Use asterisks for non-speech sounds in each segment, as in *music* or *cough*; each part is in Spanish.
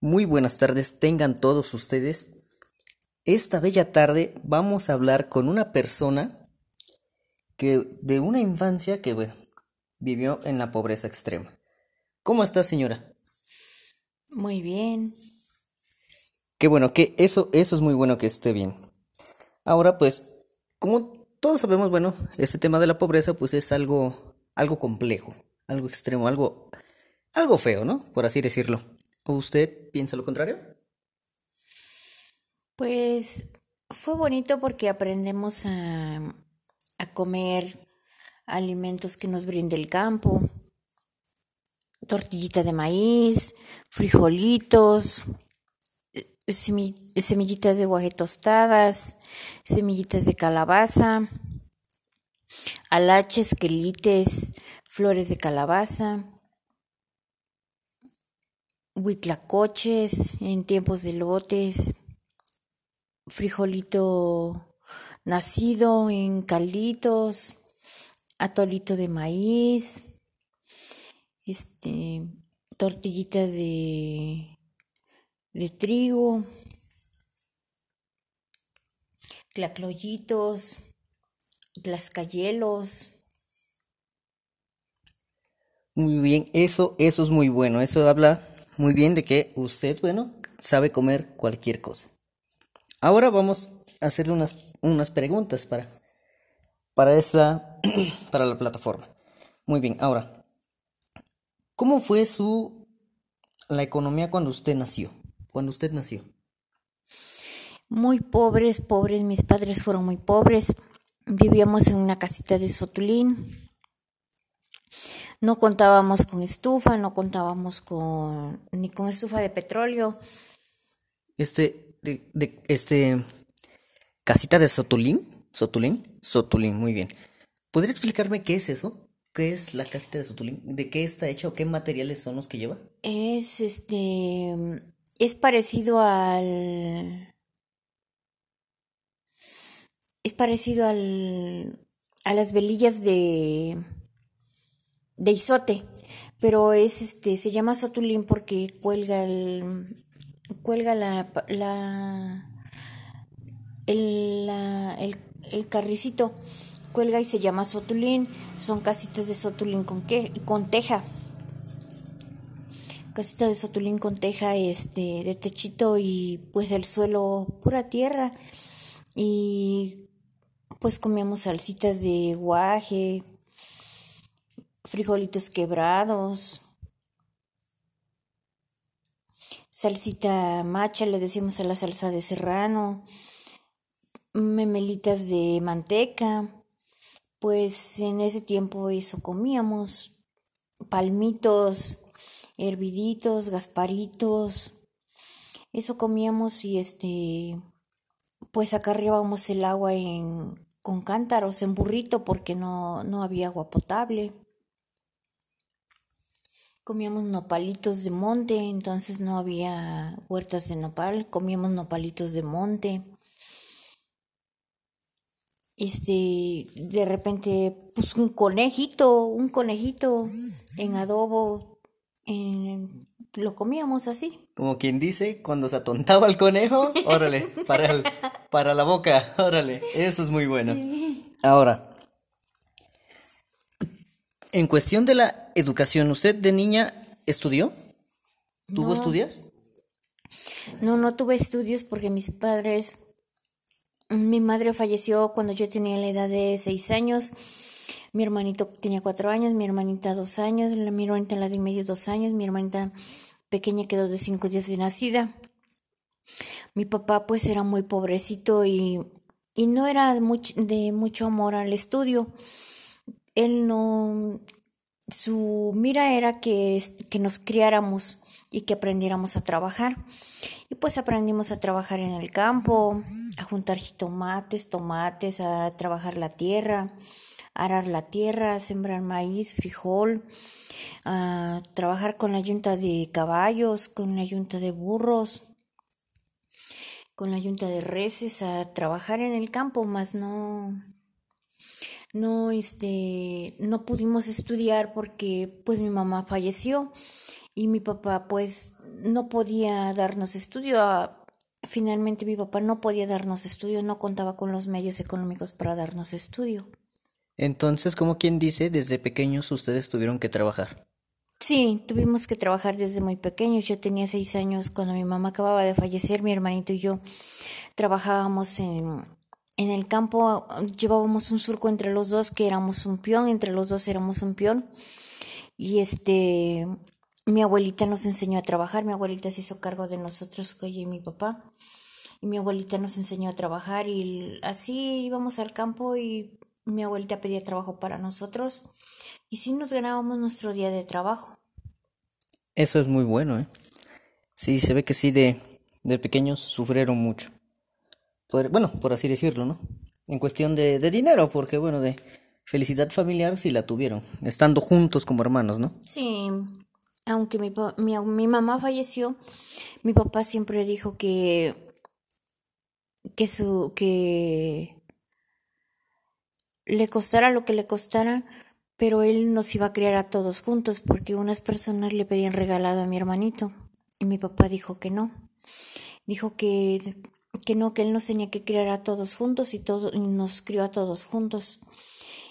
Muy buenas tardes tengan todos ustedes. Esta bella tarde vamos a hablar con una persona que de una infancia que bueno, vivió en la pobreza extrema. ¿Cómo está, señora? Muy bien. Qué bueno, que eso eso es muy bueno que esté bien. Ahora pues, como todos sabemos, bueno, este tema de la pobreza pues es algo algo complejo, algo extremo, algo algo feo, ¿no? Por así decirlo. ¿O usted piensa lo contrario? Pues fue bonito porque aprendemos a, comer alimentos que nos brinde el campo, tortillita de maíz, frijolitos, semillitas de guaje tostadas, semillitas de calabaza, alaches, quelites, flores de calabaza, huitlacoches en tiempos de lotes, frijolito nacido en calditos, atolito de maíz, este, tortillitas de, de trigo, tlacloyitos, tlascayelos. Muy bien, eso, eso es muy bueno. Eso habla muy bien de que usted, bueno, sabe comer cualquier cosa. Ahora vamos a hacerle unas, unas preguntas para, para esta, *clears throat* para la plataforma. Muy bien, ahora, ¿cómo fue su, la economía cuando usted nació? Cuando usted nació. Muy pobres, pobres, mis padres fueron muy pobres. Vivíamos en una casita de Sotulín. No contábamos con estufa, no contábamos con ni con estufa de petróleo. Este, de, de, este, casita de Sotulín, Sotulín, Sotulín, muy bien. ¿Podría explicarme qué es eso? ¿Qué es la casita de Sotulín? ¿De qué está hecha o qué materiales son los que lleva? Es este, es parecido al, es parecido al, a las velillas de de isote, pero es este se llama sotulín porque cuelga el cuelga la la el, la, el, el carricito cuelga y se llama sotulín, son casitas de sotulín con que, con teja. Casita de sotulín con teja este de techito y pues el suelo pura tierra y pues comíamos salsitas de guaje, frijolitos quebrados, salsita macha, le decimos a la salsa de serrano, memelitas de manteca, pues en ese tiempo eso comíamos, palmitos, herviditos, gasparitos, eso comíamos y este, pues acarreábamos el agua en, con cántaros, en burrito, porque no, no había agua potable comíamos nopalitos de monte, entonces no había huertas de nopal, comíamos nopalitos de monte. Este, de repente, pues un conejito, un conejito en adobo, lo comíamos así. Como quien dice, cuando se atontaba el conejo, órale, para, el, para la boca, órale, eso es muy bueno. Sí. Ahora, en cuestión de la educación, ¿usted de niña estudió? ¿Tuvo No. estudios? No, no tuve estudios porque mis padres, mi madre falleció cuando yo tenía la edad de seis años, mi hermanito tenía cuatro años, mi hermanita dos años, mi hermanita la de medio dos años, mi hermanita pequeña quedó de cinco días de nacida. Mi papá pues era muy pobrecito y, y no era much, de mucho amor al estudio. Él no, su mira era que, que nos criáramos y que aprendiéramos a trabajar. Y pues aprendimos a trabajar en el campo, a juntar jitomates, tomates, a trabajar la tierra, a arar la tierra, a sembrar maíz, frijol, a trabajar con la yunta de caballos, con la yunta de burros, con la yunta de reses, a trabajar en el campo, más no no este no pudimos estudiar porque pues mi mamá falleció y mi papá pues no podía darnos estudio. Ah, finalmente mi papá no podía darnos estudio, no contaba con los medios económicos para darnos estudio. Entonces, como quien dice, desde pequeños ustedes tuvieron que trabajar. Sí, tuvimos que trabajar desde muy pequeños. Yo tenía seis años cuando mi mamá acababa de fallecer, mi hermanito y yo trabajábamos en, en el campo, llevábamos un surco entre los dos, que éramos un peón, entre los dos éramos un peón. Y este, mi abuelita nos enseñó a trabajar, mi abuelita se hizo cargo de nosotros, y mi papá. Y mi abuelita nos enseñó a trabajar y así íbamos al campo y mi abuelita pedía trabajo para nosotros y sí nos ganábamos nuestro día de trabajo. Eso es muy bueno, ¿eh? Sí, se ve que sí de, de pequeños sufrieron mucho. Bueno, por así decirlo, ¿no? En cuestión de, de dinero, porque bueno, de felicidad familiar sí la tuvieron, estando juntos como hermanos, ¿no? Sí, aunque mi, mi, mi mamá falleció, mi papá siempre dijo que que su que le costara lo que le costara, pero él nos iba a criar a todos juntos porque unas personas le pedían regalado a mi hermanito y mi papá dijo que no. Dijo que, que no, que él nos tenía que criar a todos juntos y, todo, nos crió a todos juntos.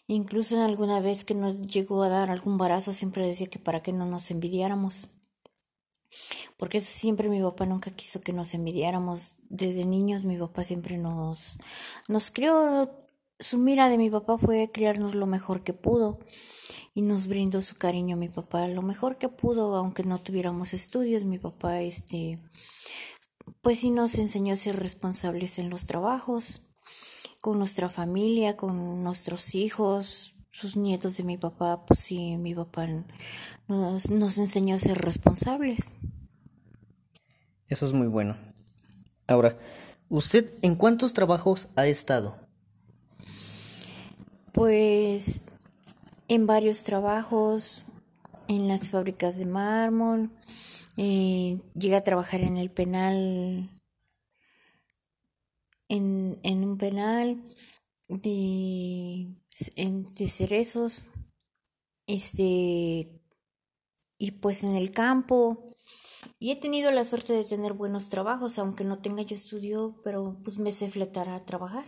Incluso en alguna vez que nos llegó a dar algún barazo siempre decía que para que no nos envidiáramos. Porque siempre mi papá nunca quiso que nos envidiáramos. Desde niños mi papá siempre nos, nos crió su mira de mi papá fue criarnos lo mejor que pudo y nos brindó su cariño a mi papá lo mejor que pudo, aunque no tuviéramos estudios, mi papá este pues sí nos enseñó a ser responsables en los trabajos, con nuestra familia, con nuestros hijos, sus nietos de mi papá, pues sí, mi papá nos, nos enseñó a ser responsables. Eso es muy bueno. Ahora, ¿usted en cuántos trabajos ha estado? Pues en varios trabajos, en las fábricas de mármol, eh, llegué a trabajar en el penal, en, en un penal de, de cerezos, este, y pues en el campo. Y he tenido la suerte de tener buenos trabajos, aunque no tenga yo estudio, pero pues me sé fletar a trabajar.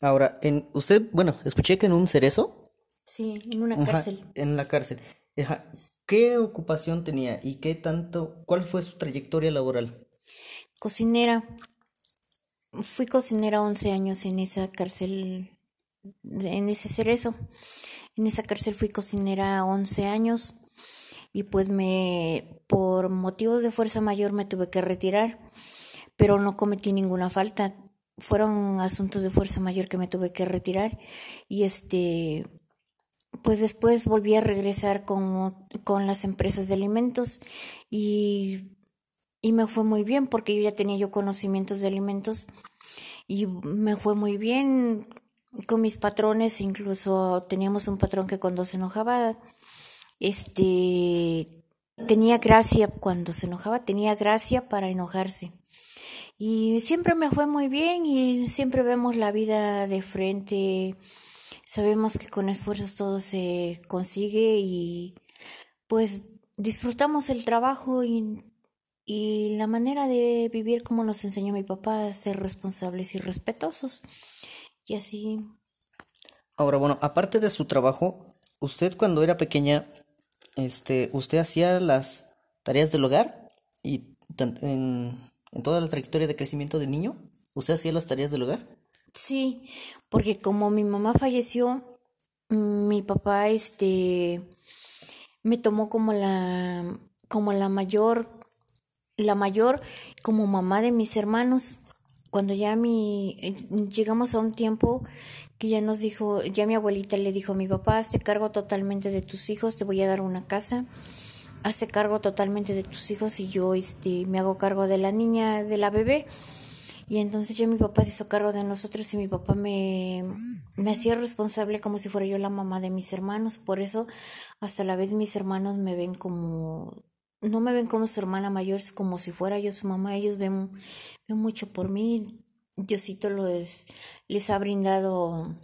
Ahora, en usted, bueno, escuché que en un cerezo. Sí, en una cárcel. En la cárcel. ¿Qué ocupación tenía y qué tanto, cuál fue su trayectoria laboral? Cocinera. Fui cocinera 11 años en esa cárcel, en ese cerezo. En esa cárcel fui cocinera 11 años y pues me, por motivos de fuerza mayor me tuve que retirar, pero no cometí ninguna falta fueron asuntos de fuerza mayor que me tuve que retirar y este pues después volví a regresar con, con las empresas de alimentos y, y me fue muy bien porque yo ya tenía yo conocimientos de alimentos y me fue muy bien con mis patrones, incluso teníamos un patrón que cuando se enojaba, este tenía gracia cuando se enojaba, tenía gracia para enojarse. Y siempre me fue muy bien y siempre vemos la vida de frente. Sabemos que con esfuerzos todo se consigue y pues disfrutamos el trabajo y, y la manera de vivir como nos enseñó mi papá, ser responsables y respetuosos. Y así. Ahora, bueno, aparte de su trabajo, usted cuando era pequeña, este, usted hacía las tareas del hogar y en, en toda la trayectoria de crecimiento del niño? ¿Usted hacía las tareas del hogar? Sí, porque como mi mamá falleció, mi papá este me tomó como la como la mayor la mayor como mamá de mis hermanos. Cuando ya mi llegamos a un tiempo que ya nos dijo, ya mi abuelita le dijo mi papá, te cargo totalmente de tus hijos, te voy a dar una casa hace cargo totalmente de tus hijos y yo este, me hago cargo de la niña, de la bebé. Y entonces ya mi papá se hizo cargo de nosotros y mi papá me, me hacía responsable como si fuera yo la mamá de mis hermanos. Por eso hasta la vez mis hermanos me ven como, no me ven como su hermana mayor, como si fuera yo su mamá. Ellos ven, ven mucho por mí. Diosito les, les ha brindado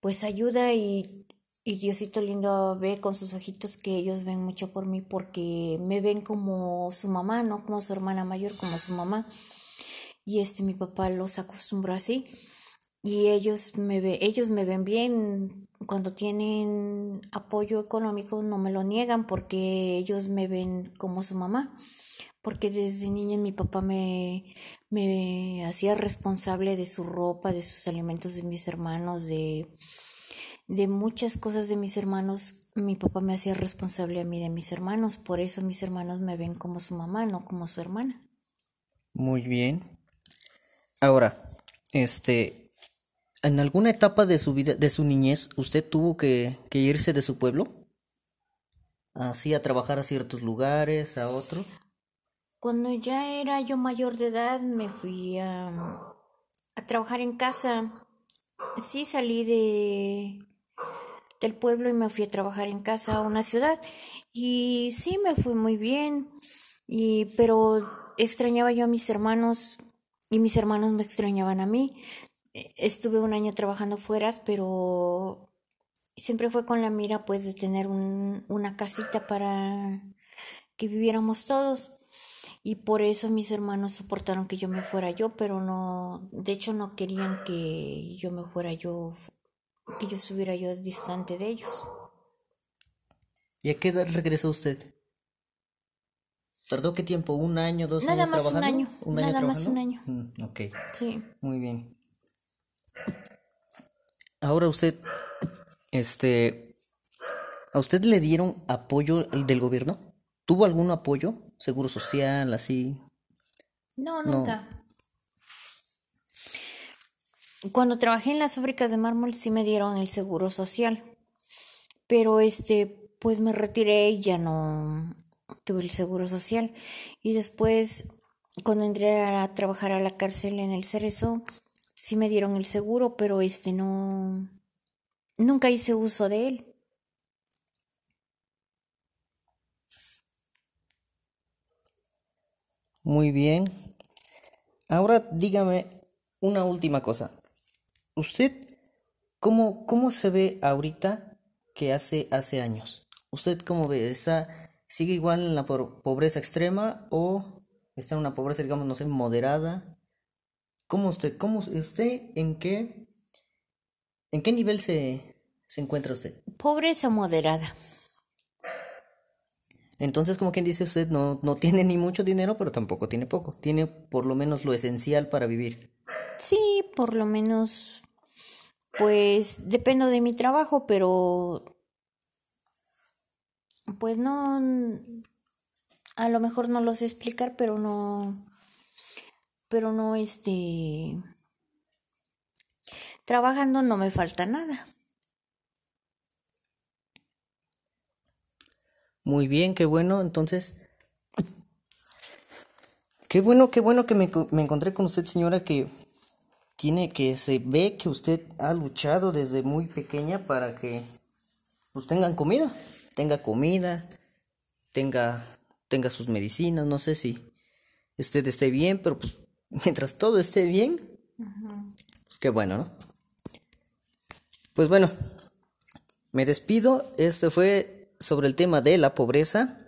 pues ayuda y y Diosito lindo ve con sus ojitos que ellos ven mucho por mí porque me ven como su mamá, no como su hermana mayor, como su mamá. Y este mi papá los acostumbró así y ellos me ve, ellos me ven bien cuando tienen apoyo económico no me lo niegan porque ellos me ven como su mamá porque desde niña mi papá me, me hacía responsable de su ropa, de sus alimentos de mis hermanos, de, de muchas cosas de mis hermanos. Mi papá me hacía responsable a mí de mis hermanos, por eso mis hermanos me ven como su mamá, no como su hermana. Muy bien. Ahora, este, ¿en alguna etapa de su vida, de su niñez, usted tuvo que, irse de su pueblo? Así a trabajar a ciertos lugares, a otros. Cuando ya era yo mayor de edad me fui a, a trabajar en casa. Sí, salí de del pueblo y me fui a trabajar en casa a una ciudad y sí me fui muy bien y pero extrañaba yo a mis hermanos y mis hermanos me extrañaban a mí. Estuve un año trabajando fuera, pero siempre fue con la mira pues de tener un, una casita para que viviéramos todos y por eso mis hermanos soportaron que yo me fuera yo, pero no, de hecho no querían que yo me fuera yo, que yo estuviera yo distante de ellos. ¿Y a qué edad regresó usted? ¿Tardó qué tiempo? ¿Un año, dos Nada años más trabajando? un año, ¿Un año nada más un año. Mm, ok, Sí. muy bien. Ahora usted, este, ¿a usted le dieron apoyo del gobierno? ¿Tuvo algún apoyo? ¿Seguro social, así? No, No. nunca. Cuando trabajé en las fábricas de mármol sí me dieron el seguro social, pero este, pues me retiré y ya no tuve el seguro social. Y después, cuando entré a trabajar a la cárcel en el Cerezo, sí me dieron el seguro, pero este no, nunca hice uso de él. Muy bien. Ahora dígame una última cosa. ¿Usted cómo, cómo se ve ahorita que hace hace años? ¿Usted cómo ve? ¿Está, sigue igual en la pobreza extrema o está en una pobreza, digamos, no sé, moderada? ¿Cómo usted, cómo usted, en qué, en qué nivel se, se encuentra usted? Pobreza moderada. Entonces, como quien dice usted, no, no tiene ni mucho dinero, pero tampoco tiene poco. Tiene por lo menos lo esencial para vivir. Sí, por lo menos, pues dependo de mi trabajo, pero pues no, a lo mejor no lo sé explicar, pero no, pero no, este, trabajando no me falta nada. Muy bien, qué bueno. Entonces, qué bueno, qué bueno que me, me encontré con usted, señora, que tiene que se ve que usted ha luchado desde muy pequeña para que pues tengan comida, tenga comida, tenga tenga sus medicinas, no sé si usted esté bien, pero pues *laughs* mientras todo esté bien, pues qué bueno, ¿no? Pues bueno, me despido. Este fue sobre el tema de la pobreza.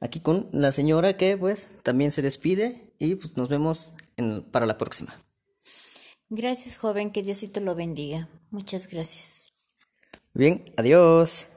Aquí con la señora que pues también se despide y pues nos vemos en- para la próxima. Gracias, joven, que Diosito lo bendiga. Muchas gracias. Bien, adiós.